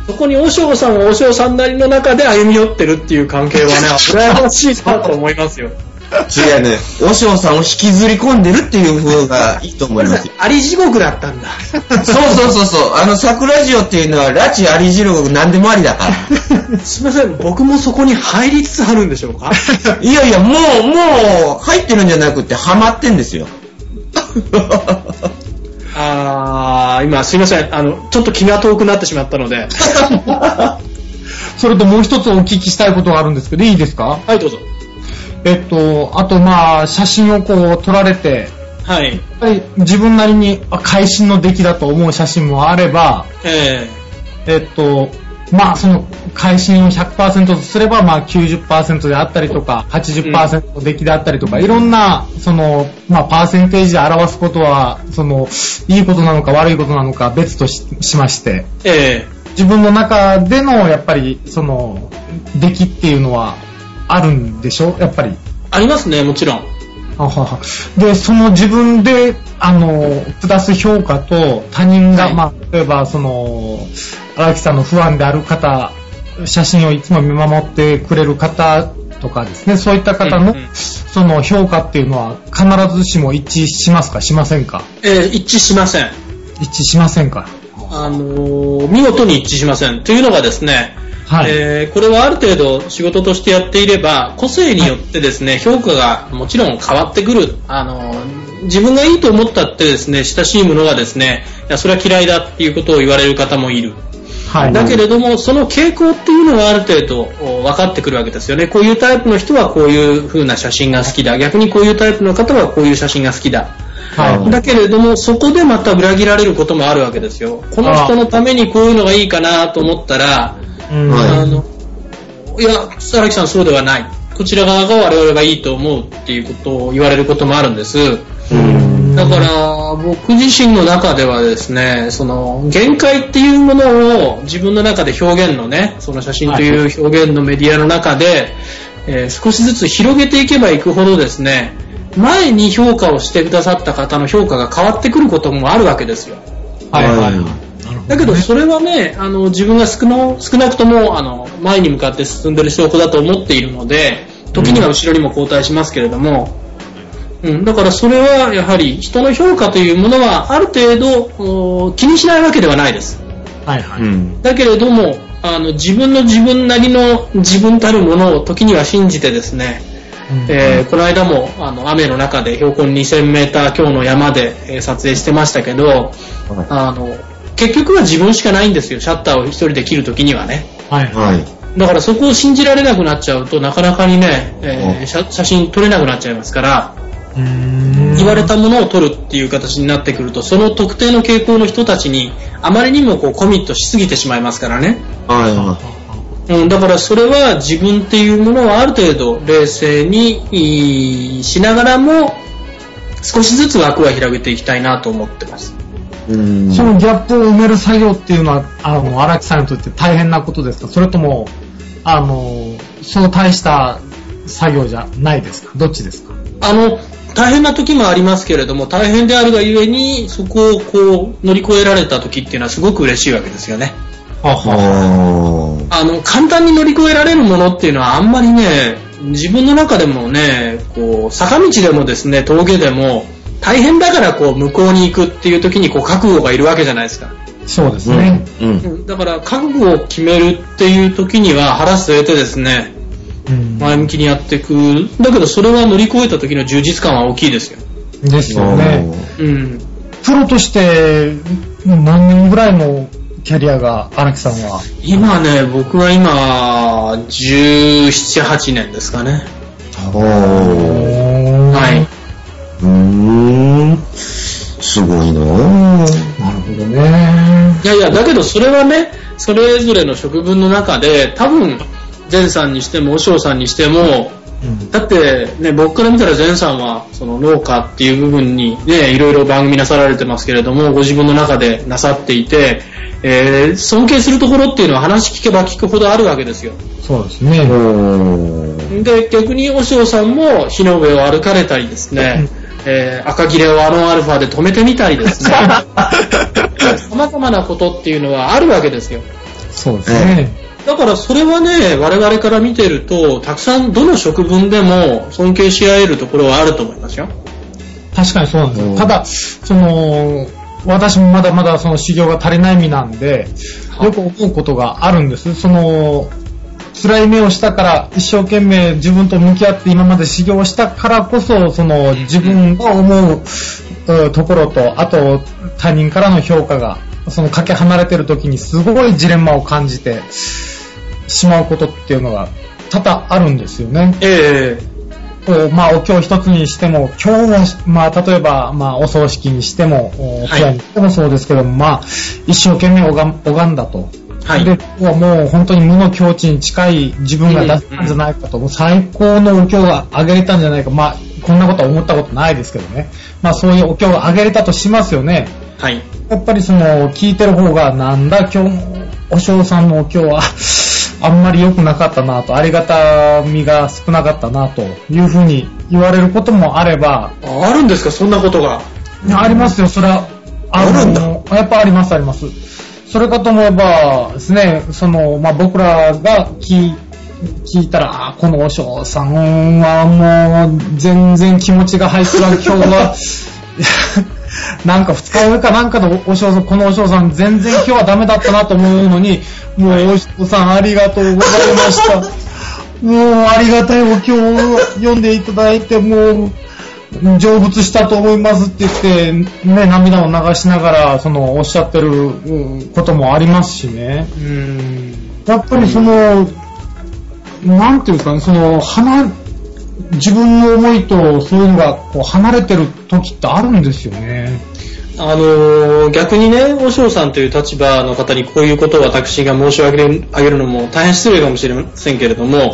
そこに和尚さんは和尚さんなりの中で歩み寄ってるっていう関係はね、羨ましいなと思いますよ。え。違うね。和尚さんを引きずり込んでるっていう風がいいと思いますよ。あり地獄だったんだ。そうそうそうそう。あの、桜ジオっていうのは、拉致あり汁何でもありだから。すみません、僕もそこに入りつつあるんでしょうか？いやいや、もう、もう、入ってるんじゃなくて、ハマってんですよ。あー、今すいません、あの、ちょっと気が遠くなってしまったので。それともう一つお聞きしたいことがあるんですけど、いいですか？はい、どうぞ。えっと、あとまあ、写真をこう撮られて、はい。自分なりにあ会心の出来だと思う写真もあれば、ええっと、まあ、その、会心を100%とすれば、まあ、90%であったりとか、80%の出来であったりとか、いろんな、その、まあ、パーセンテージで表すことは、その、いいことなのか悪いことなのか別とししまして、え自分の中での、やっぱり、その、出来っていうのは、あるんでしょ？やっぱり。えありますね、もちろん。あはは。で、その自分で、あの、下す評価と他人が、はい。まあ、例えば、その、荒木さんの不安である方、写真をいつも見守ってくれる方とかですね、そういった方の、うんうん。その評価っていうのは必ずしも一致しますかしませんか？ええ一致しません。一致しませんか？あのー見事に一致しません。というのがですね、はい。えーこれはある程度仕事としてやっていれば、個性によってですね、評価がもちろん変わってくる。あのー自分がいいと思ったってですね、親しいものがですね、いや、それは嫌いだっていうことを言われる方もいる。はい。だけれども、その傾向っていうのはある程度お分かってくるわけですよね。こういうタイプの人はこういう風な写真が好きだ。逆にこういうタイプの方はこういう写真が好きだ。はい。だけれども、そこでまた裏切られることもあるわけですよ。この人のためにこういうのがいいかなと思ったら、うんはいあの、いや、荒木さんそうではない。こちら側が我々がいいと思うっていうことを言われることもあるんです。うん。だから、僕自身の中ではですね、その、限界っていうものを自分の中で表現のね、その写真という表現のメディアの中で、えー少しずつ広げていけばいくほどですね、前に評価をしてくださった方の評価が変わってくることもあるわけですよ。はい。はい。だけど、それはね、あの、自分が少な少なくとも、あの、前に向かって進んでる証拠だと思っているので、時には後ろにも交代しますけれども、うん、だからそれはやはり人の評価というものはある程度お気にしないわけではないです。はい。はい。うん。だけれども、あの、自分の自分なりの自分たるものを時には信じてですね、うんえーこの間もあの雨の中で標高2000メーター強の山で、えー撮影してましたけど、あの、結局は自分しかないんですよ、シャッターを一人で切るときにはね。はい。はい。だからそこを信じられなくなっちゃうとなかなかにね、えー写写真撮れなくなっちゃいますから、言われたものを撮るっていう形になってくると、その特定の傾向の人たちにあまりにもこうコミットしすぎてしまいますからね。はい。はうん、だからそれは自分っていうものをある程度冷静にいいしながらも少しずつ枠は広げていきたいなと思ってます。そのギャップを埋める作業っていうのは、あの、荒木さんにとって大変なことですか？それとも、あの、そう大した作業じゃないですか？どっちですか？あの、大変な時もありますけれども、大変であるがゆえに、そこをこう乗り越えられた時っていうのはすごく嬉しいわけですよね。ははあの、簡単に乗り越えられるものっていうのはあんまりね、自分の中でもね、こう、坂道でもですね、峠でも、大変だからこう、向こうに行くっていう時にこう、覚悟がいるわけじゃないですか。そうですうん。ね。うん。だから、覚悟を決めるっていう時には腹据えてですね、うん前向きにやっていく。だけど、それは乗り越えた時の充実感は大きいですよ。ですよね。うん。プロとして、何年ぐらいのキャリアが荒木さんは？今ね、僕は今、17、8年ですかね。ははい。い。うーん。すごいなぁ。なるほどね。いやいや、だけどそれはね、それぞれの職分の中で、多分、前さんにしても、和尚さんにしても、うんだってね、僕から見たら前さんは、その農家っていう部分にね、いろいろ番組なさられてますけれども、ご自分の中でなさっていて、えー尊敬するところっていうのは話聞けば聞くほどあるわけですよ。そうですね。うん。で、逆に和尚さんも火の上を歩かれたりですね、えー赤切れをあのアルファで止めてみたりですね、様々なことっていうのはあるわけですよ。そうですね。だからそれはね、我々から見てると、たくさんどの職分でも尊敬し合えるところはあると思いますよ。確かにそうなんですよ。うんただ、その、私もまだまだその修行が足りない身なんで、よく思うことがあるんです。その、辛い目をしたから、一生懸命自分と向き合って今まで修行したからこそ、その自分が思ううところと、あと他人からの評価が、そのかけ離れてる時にすごいジレンマを感じてしまうことっていうのが多々あるんですよね。えこうまあ、お経一つにしても、今日は、まあ、例えば、まあ、お葬式にしても、おはい通夜にしてもそうですけども、まあ、一生懸命拝んだと。はいで、はもう本当に無の境地に近い自分が出せたんじゃないかと、もう最高のお経が上げれたんじゃないか。まあ、こんなことは思ったことないですけどね。まあそういうお経が上げれたとしますよね。はい。やっぱりその、聞いてる方が、なんだ、今日のお尚さんのお経は、あんまり良くなかったなと、ありがたみが少なかったなというふうに言われることもあれば、ああるんですか、そんなことが。ありますよ、それは。あるんだのやっぱあります、あります。それかと思えばですね、その、まあ、僕らが聞い聞いたら、このお尚さんはもう、全然気持ちが入ってらん、今日は、なんか二日上かなんかのお尚さん、このお尚さん全然今日はダメだったなと思うのに、もうお尚さんありがとうございました。もうありがたいお経を読んでいただいて、もう、成仏したと思いますって言って、ね、涙を流しながら、その、おっしゃってるうんこともありますしね。うん。やっぱりその、なんていうかね、その、離、自分の思いとそういうのがこう離れてる時ってあるんですよね。あのー逆にね、和尚さんという立場の方にこういうことを私が申し上げる上げるのも大変失礼かもしれませんけれども、は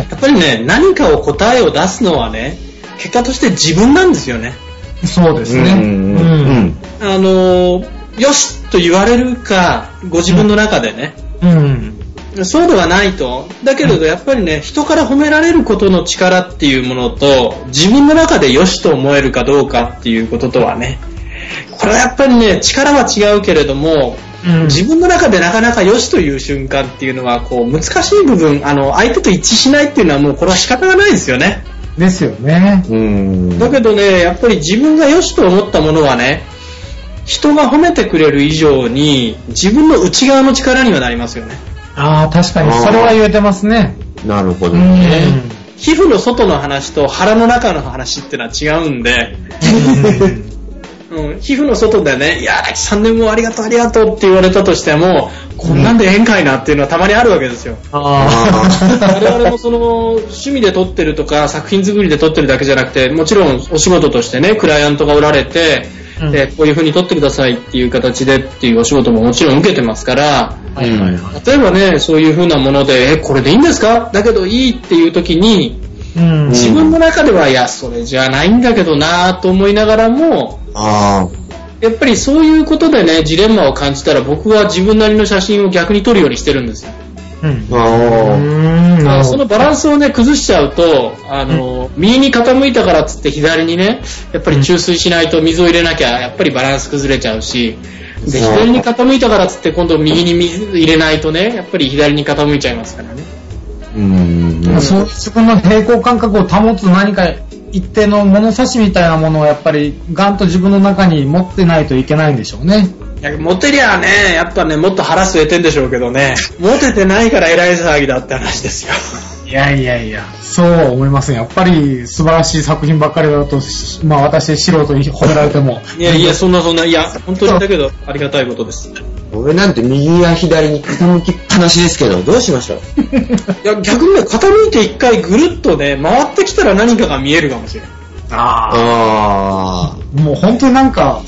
い。やっぱりね、何かを答えを出すのはね、結果として自分なんですよね。そうですね。うんうんうん。あのーよしと言われるか、ご自分の中でね、うん。そうではないと。だけれどやっぱりね、人から褒められることの力っていうものと、自分の中でよしと思えるかどうかっていうこととはね、これはやっぱりね、力は違うけれども、うん自分の中でなかなかよしという瞬間っていうのは、こう、難しい部分、あの、相手と一致しないっていうのはもうこれは仕方がないですよね。ですよね。うん。だけどね、やっぱり自分が良しと思ったものはね、人が褒めてくれる以上に、自分の内側の力にはなりますよね。ああ、確かに、それは言えてますね。なるほどうね。ん。皮膚の外の話と腹の中の話ってのは違うんで、うん、皮膚の外でね、いや、3年もありがとうありがとうって言われたとしても、こんなんでええんかいなっていうのはたまにあるわけですよ。あ 我々もその趣味で撮ってるとか作品作りで撮ってるだけじゃなくてもちろんお仕事としてねクライアントがおられて、うんでこういう風に撮ってくださいっていう形でっていうお仕事ももちろん受けてますからあ。はいはいはい。例えばねそういう風なものでえこれでいいんですか？だけどいいっていう時にうん。自分の中ではいやそれじゃないんだけどなと思いながらもあやっぱりそういうことでねジレンマを感じたら僕は自分なりの写真を逆に撮るようにしてるんですようんあ。。そのバランスをね、崩しちゃうと、あの、右に傾いたからっつって左にね、やっぱり注水しないと水を入れなきゃ、やっぱりバランス崩れちゃうし、で、左に傾いたからっつって今度右に水入れないとね、やっぱり左に傾いちゃいますからね。うん。そう自分の平行感覚を保つ何か一定の物差しみたいなものをやっぱりガンと自分の中に持ってないといけないんでしょうね。いやモテりゃね、やっぱね、もっと腹据えてんでしょうけどね、モテてないから偉い騒ぎだって話ですよ。いやいやいや。そうは思いません。やっぱり素晴らしい作品ばっかりだと、しまあ私素人に褒められても。いやいや、そんなそんな、いや、本当にだけど、ありがたいことです。俺なんて右や左に傾きっぱなしですけど、どうしましょう いや、逆にね、傾いて一回ぐるっとね、回ってきたら何かが見えるかもしれない。あああ。もう本当になんか、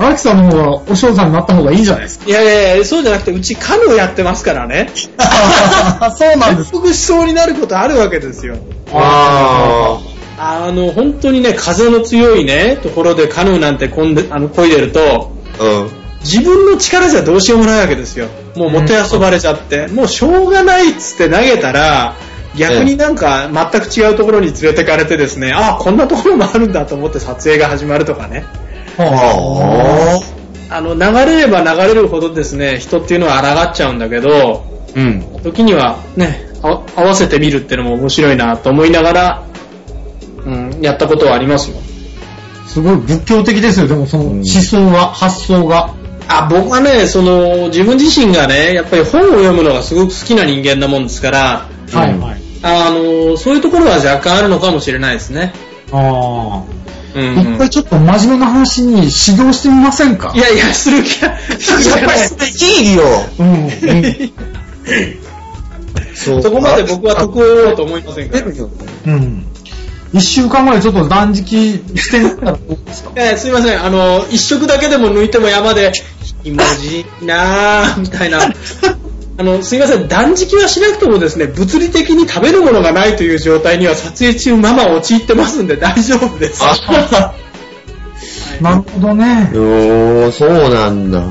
荒木さんの方がお嬢さんになった方がいいんじゃないですか？いやいやいや、そうじゃなくて、うちカヌーやってますからね。そうなんです。しそうになることあるわけですよ。あ。ああの、本当にね、風の強いね、ところでカヌーなんてこんで、あの、漕いでると、あ。うん。自分の力じゃどうしようもないわけですよ。もうもてあそばれちゃって、もうしょうがないっつって投げたら、逆になんか全く違うところに連れてかれてですね、ああ、こんなところもあるんだと思って撮影が始まるとかね。ああの、流れれば流れるほどですね、人っていうのは抗っちゃうんだけど、うん。時にはね、あ合わせてみるっていうのも面白いなと思いながら、うん、やったことはありますよ。すごい仏教的ですよ、でもその思想が、発想が。あ、僕はね、その、自分自身がね、やっぱり本を読むのがすごく好きな人間なもんですから、はいはい。あの、そういうところは若干あるのかもしれないですね。ああ。うん、うん一回。ちょっと真面目な話に修行してみませんか？いやいや、する気は、やっぱりそれいいよ。うん。うんそそこまで僕は得を得ようと思いませんから。うん。一週間ぐらいちょっと断食してみたらどうですか？えーすいません、あの、一食だけでも抜いても山で、気持ちいいなぁ、みたいな。あの、すいません、断食はしなくてもですね、物理的に食べるものがないという状態には撮影中ママ陥ってますんで大丈夫です。なるほどね。おー、そうなんだ。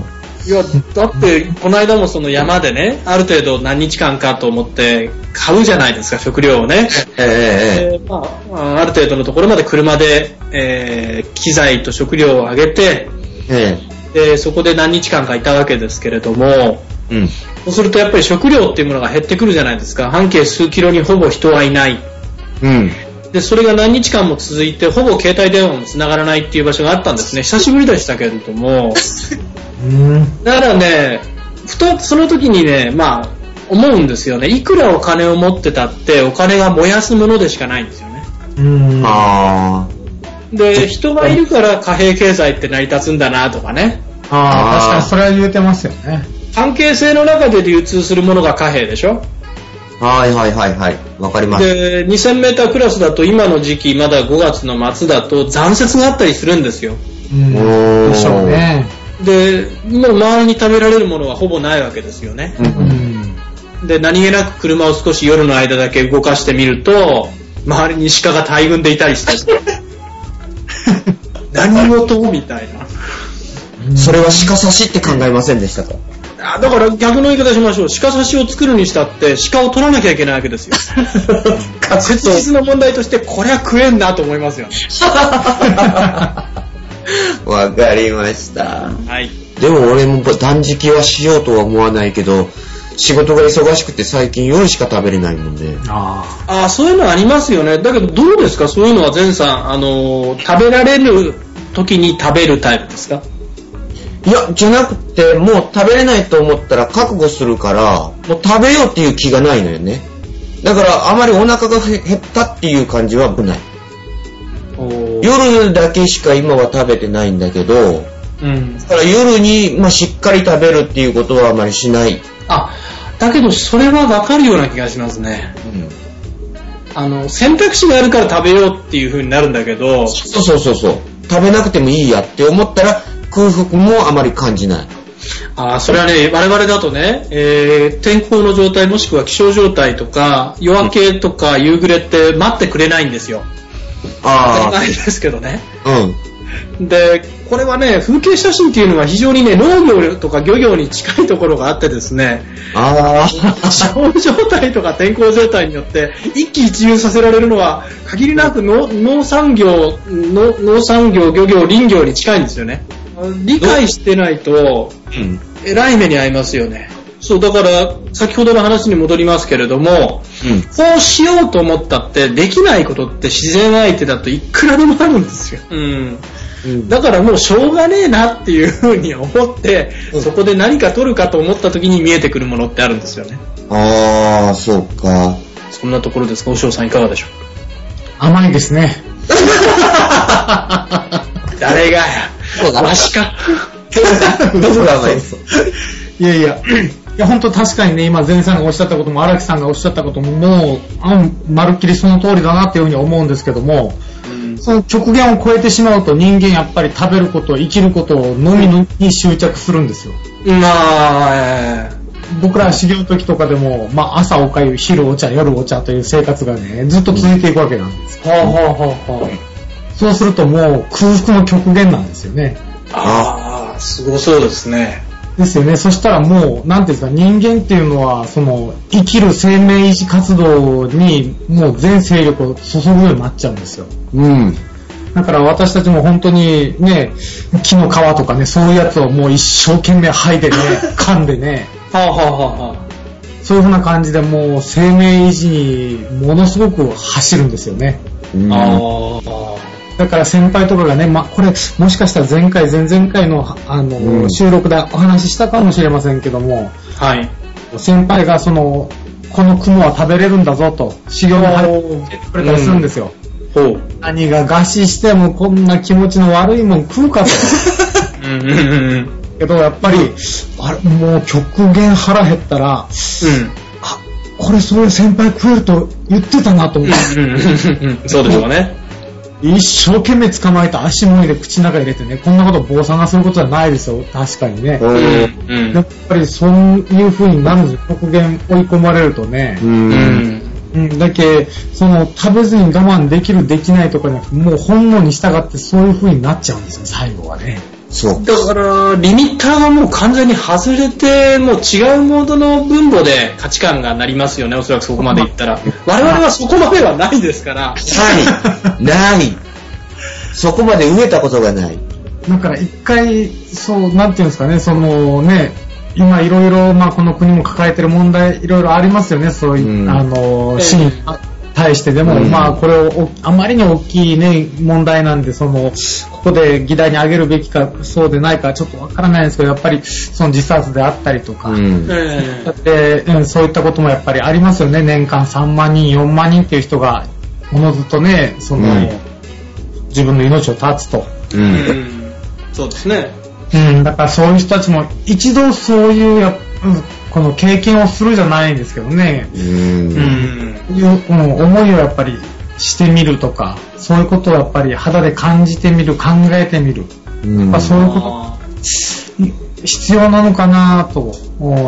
いや、だって、この間もその山でね、ある程度何日間かと思って買うじゃないですか、食料をね。ええでまあ、ある程度のところまで車で、えー機材と食料を上げて、ええで、そこで何日間かいたわけですけれども、ええうん。そうするとやっぱり食料っていうものが減ってくるじゃないですか。半径数キロにほぼ人はいない。うん。で、それが何日間も続いて、ほぼ携帯電話も繋がらないっていう場所があったんですね。久しぶりでしたけれども。うん。だからね、ふとその時にね、まあ、思うんですよね。いくらお金を持ってたって、お金が燃やすものでしかないんですよね。うん。あで、人がいるから貨幣経済って成り立つんだなとかね。ああ、確かにそれは言うてますよね。関係性の中で流通するものが貨幣でしょ？あ。はいはいはいはい。わかります。で、2000メータークラスだと今の時期、まだ5月の末だと残雪があったりするんですよ。うん。でしょうね。で、もう周りに食べられるものはほぼないわけですよね。う。うんん。で、何気なく車を少し夜の間だけ動かしてみると、周りに鹿が大群でいたりして、何事？みたいな。それは鹿刺しって考えませんでしたか？あだから逆の言い方しましょう。鹿刺しを作るにしたって、鹿を取らなきゃいけないわけですよ。切実な問題として、こりゃ食えんなと思いますよね。わかりました。はい。でも俺も断食はしようとは思わないけど、仕事が忙しくて最近夜しか食べれないもんで。あああ、そういうのありますよね。だけどどうですか？そういうのは前さん、あのー食べられる時に食べるタイプですか？いや、じゃなくて、もう食べれないと思ったら覚悟するから、もう食べようっていう気がないのよね。だからあまりお腹がへ減ったっていう感じはない。夜だけしか今は食べてないんだけど、うん。だから夜に、まあ、しっかり食べるっていうことはあまりしない。あ、だけどそれはわかるような気がしますね。あの、選択肢があるから食べようっていう風になるんだけど、そうそうそうそう。食べなくてもいいやって思ったら空腹もあまり感じない。あーそれはね、我々だとね、えー天候の状態もしくは気象状態とか、夜明けとか夕暮れって待ってくれないんですよ。当たりあ前ですけどね。あ、うん。で、これはね、風景写真っていうのは非常にね、農業とか漁業に近いところがあってですね、ああ、気象状態とか天候状態によって一喜一憂させられるのは限りなく農農産業農、農産業、漁業、林業に近いんですよね。理解してないと、うん。えらい目に遭いますよね。そう、だから、先ほどの話に戻りますけれども、うん。こうしようと思ったって、できないことって自然相手だといくらでもあるんですよ。うん。うん。だからもうしょうがねえなっていうふうに思って、うんそこで何か取るかと思った時に見えてくるものってあるんですよね。ああ、そうか。そんなところですか、お嬢さんいかがでしょう？甘いですね。誰がやそうだわしか。どこが甘いいやいや、いや本当確かにね、今前さんがおっしゃったことも荒木さんがおっしゃったことももう、あまるっきりその通りだなっていうふうに思うんですけども、その極限を超えてしまうと人間やっぱり食べること、生きることのみに執着するんですよ。まあ、僕ら修行の時とかでも、まあ朝おかゆ、昼お茶、夜お茶という生活がね、ずっと続いていくわけなんです。よ。はあはあはあはそうするともう空腹の極限なんですよね。あ。ああ、すごそうですね。ですよね。そしたらもう、なんていうんですか、人間っていうのは、その、生きる生命維持活動に、もう全勢力を注ぐようになっちゃうんですよ。うん。だから私たちも本当にね、木の皮とかね、そういうやつをもう一生懸命剥いでね、噛んでね、はあはあはあはあ。そういう風な感じでもう生命維持にものすごく走るんですよね。うんあだから先輩とかがね、ま、これ、もしかしたら前回、前々回の、あの、うん収録でお話ししたかもしれませんけども、あ。はい。先輩がその、この雲は食べれるんだぞと、修行に入ってくれたりするんですよ。ほう。何が餓死してもこんな気持ちの悪いもん食うかと。うんうんうんうん。けどやっぱり、あれ、もう極限腹減ったら、あ、これそれ先輩食えると言ってたなと思って。うんうんうんうん。そうでしょうね。一生懸命捕まえた足もいで口の中入れてね、こんなこと坊さんがすることじゃないですよ、確かにね。うん。うんやっぱりそういう風になるんですよ、極限追い込まれるとねう。。うんんうん、だけ、その、食べずに我慢できる、できないとかじゃなくて、もう本能に従ってそういう風になっちゃうんですよ、最後はね。そう。だから、リミッターがもう完全に外れて、もう違うモードの分母で価値観がなりますよね、おそらくそこまでいったら。我々はそこまではないですから。ない。ない。そこまで飢えたことがない。だから一回、そう、なんていうんですかね、そのね、今いろいろ、まあこの国も抱えてる問題、いろいろありますよね、そういう、うんあの、ええ死に対してでも、うんまあこれをお、あまりに大きいね、問題なんで、その、ここで議題に挙げるべきか、そうでないか、ちょっとわからないんですけど、やっぱり、その自殺であったりとか、うん。えだって、うんそういったこともやっぱりありますよね。年間3万人、4万人っていう人が、おのずとね、その、うん自分の命を絶つと。う。んそうですね。うん、だからそういう人たちも一度そういうや、うんこの経験をするじゃないんですけどね、う。うんううん思いをやっぱりしてみるとか、そういうことをやっぱり肌で感じてみる、考えてみる。うんまあそういうことあ必要なのかなと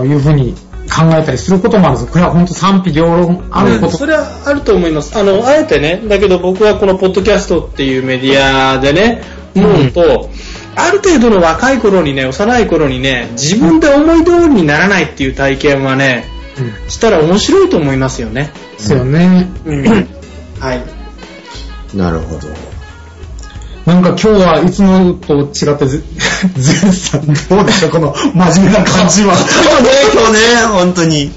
いうふうに考えたりすることもあるんです。これは本当賛否両論あること。それはあると思います。あの、あえてね、だけど僕はこのポッドキャストっていうメディアでね、思うと、ある程度の若い頃にね、幼い頃にね、自分で思い通りにならないっていう体験はね、うんしたら面白いと思いますよね。ですよね。うん。はい。なるほど。なんか今日はいつもと違ってぜ、ゼンさんどうでしょうこの真面目な感じは。そうね、今日ね、本当に。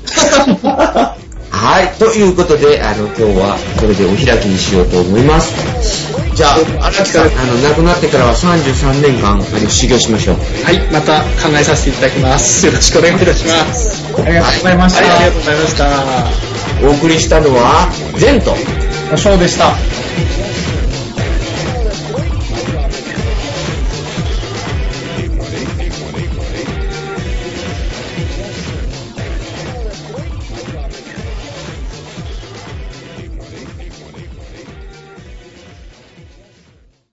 はい、ということで、あの、今日はこれでお開きにしようと思います。じゃあ、荒木さん、あの、亡くなってからは33年間、あの、修行しましょう。はい、また考えさせていただきます。よろしくお願いいたします。ありがとうございました。はい、ありがとうございました。お送りしたのは、ゼント。おでした。